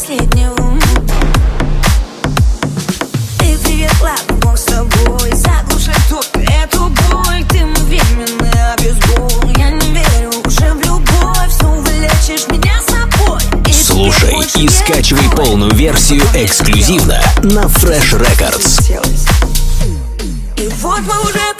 последнего. Ты привезла Бог с собой Заглушай только эту боль. Ты мы временны, а Я не верю уже в любовь Все вылечишь меня собой. И Слушай и скачивай боль. полную версию эксклюзивно на Fresh Records. И вот мы уже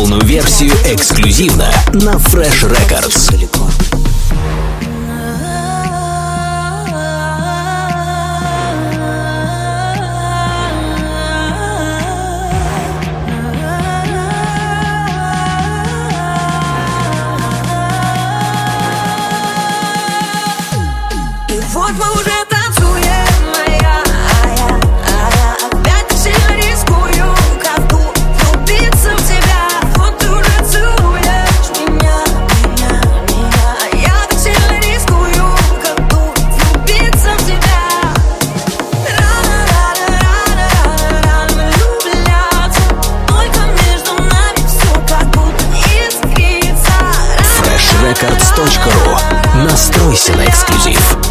полную версию эксклюзивно на Fresh Records. И вот мы уже Настройся на эксклюзив.